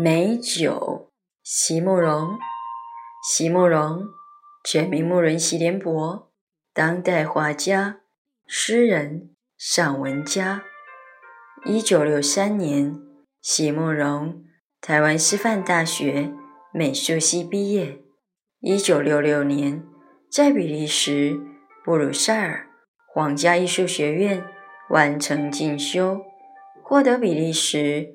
美酒，席慕容。席慕容，全名慕人席联博，当代画家、诗人、散文家。一九六三年，席慕容台湾师范大学美术系毕业。一九六六年，在比利时布鲁塞尔皇家艺术学院完成进修，获得比利时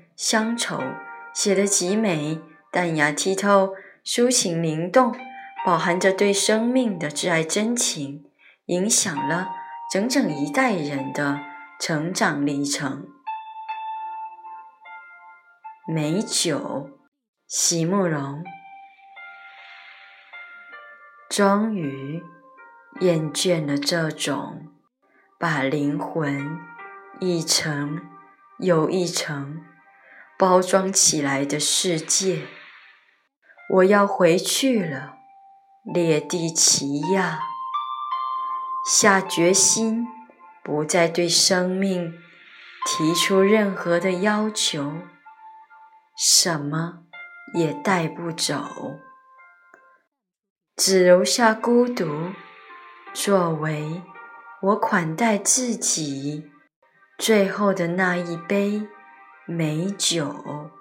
乡愁，写得极美，淡雅剔透，抒情灵动，饱含着对生命的挚爱真情，影响了整整一代人的成长历程。美酒，席慕容。终于厌倦了这种把灵魂一层又一层包装起来的世界，我要回去了，列地奇亚，下决心不再对生命提出任何的要求。什么也带不走，只留下孤独，作为我款待自己最后的那一杯美酒。